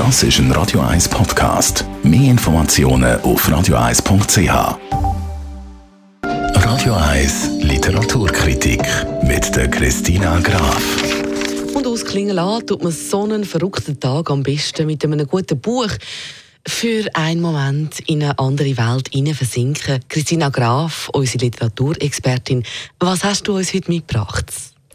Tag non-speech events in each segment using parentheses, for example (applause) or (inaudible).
Das ist ein Radio 1 Podcast. Mehr Informationen auf radio1.ch. Radio 1 Literaturkritik mit der Christina Graf. Und ausklingen lassen tut man so einen verrückten Tag am besten mit einem guten Buch. Für einen Moment in eine andere Welt versinken. Christina Graf, unsere Literaturexpertin, was hast du uns heute mitgebracht?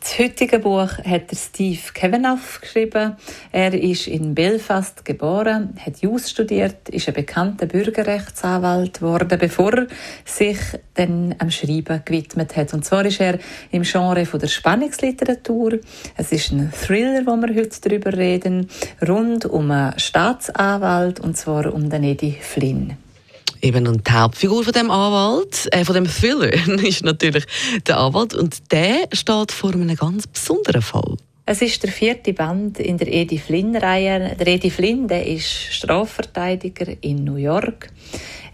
Das heutige Buch hat Steve Kavanagh geschrieben. Er ist in Belfast geboren, hat Jus studiert, ist ein bekannter Bürgerrechtsanwalt geworden, bevor er sich dann am Schreiben gewidmet hat. Und zwar ist er im Genre von der Spannungsliteratur. Es ist ein Thriller, wo wir heute darüber reden, rund um einen Staatsanwalt und zwar um den Eddie Flynn. Eben, und die Hauptfigur von dem Anwalt, äh, von dem Thriller, (laughs) ist natürlich der Anwalt und der steht vor einem ganz besonderen Fall. Es ist der vierte Band in der Eddie Flynn-Reihe. Der Eddie Flynn, der ist Strafverteidiger in New York.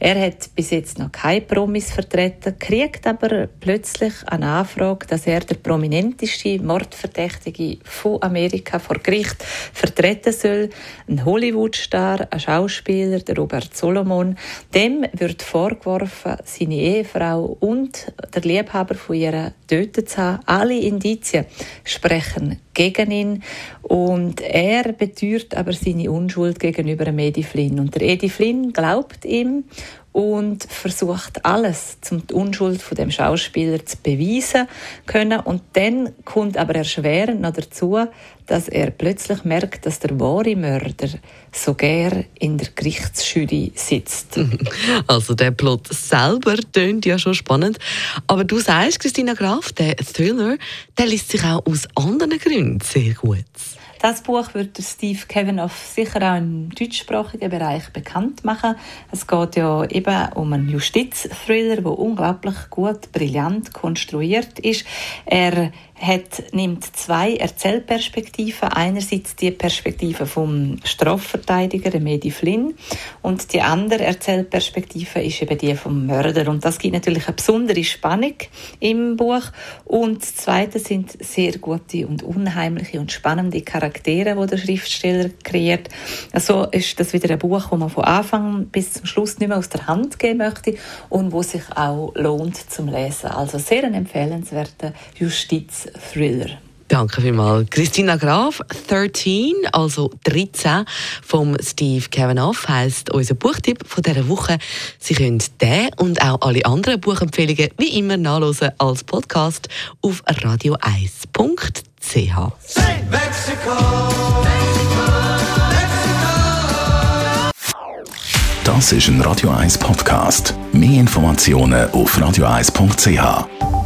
Er hat bis jetzt noch keine Promis vertreten, kriegt aber plötzlich eine Anfrage, dass er der prominenteste Mordverdächtige von Amerika vor Gericht vertreten soll. Ein Hollywood-Star, ein Schauspieler, der Robert Solomon. Dem wird vorgeworfen, seine Ehefrau und der Liebhaber von ihr tötet zu haben. Alle Indizien sprechen gegen ihn und er beteuert aber seine Unschuld gegenüber Eddie Flynn. Und der Eddie Flynn glaubt ihm und versucht alles, um die Unschuld von dem Schauspieler zu beweisen können. Und dann kommt aber erschwerend noch dazu, dass er plötzlich merkt, dass der wahre Mörder sogar in der Gerichtsjury sitzt. (laughs) Also der Plot selber tönt ja schon spannend. Aber du sagst, Christina Graf, der Thriller, der liest sich auch aus anderen Gründen sehr gut. Das Buch wird Steve Kavanagh sicher auch im deutschsprachigen Bereich bekannt machen. Es geht ja eben um einen Justizthriller, der unglaublich gut, brillant konstruiert ist. Er hat, nimmt zwei Erzählperspektiven. Einerseits die Perspektive vom Strafverteidiger, Medi Flynn, und die andere Erzählperspektive ist eben die vom Mörder. Und das gibt natürlich eine besondere Spannung im Buch. Und das Zweite sind sehr gute und unheimliche und spannende Charaktere, die der Schriftsteller kreiert. Also ist das wieder ein Buch, das man von Anfang bis zum Schluss nicht mehr aus der Hand geben möchte und wo sich auch lohnt zum Lesen. Also sehr ein empfehlenswerter Justiz Thriller. Danke vielmals. Christina Graf, 13, also 13, vom Steve Kavanagh, heisst unser Buchtipp von dieser Woche. Sie können den und auch alle anderen Buchempfehlungen wie immer nachlesen als Podcast auf radio1.ch. Das ist ein Radio 1 Podcast. Mehr Informationen auf radio1.ch.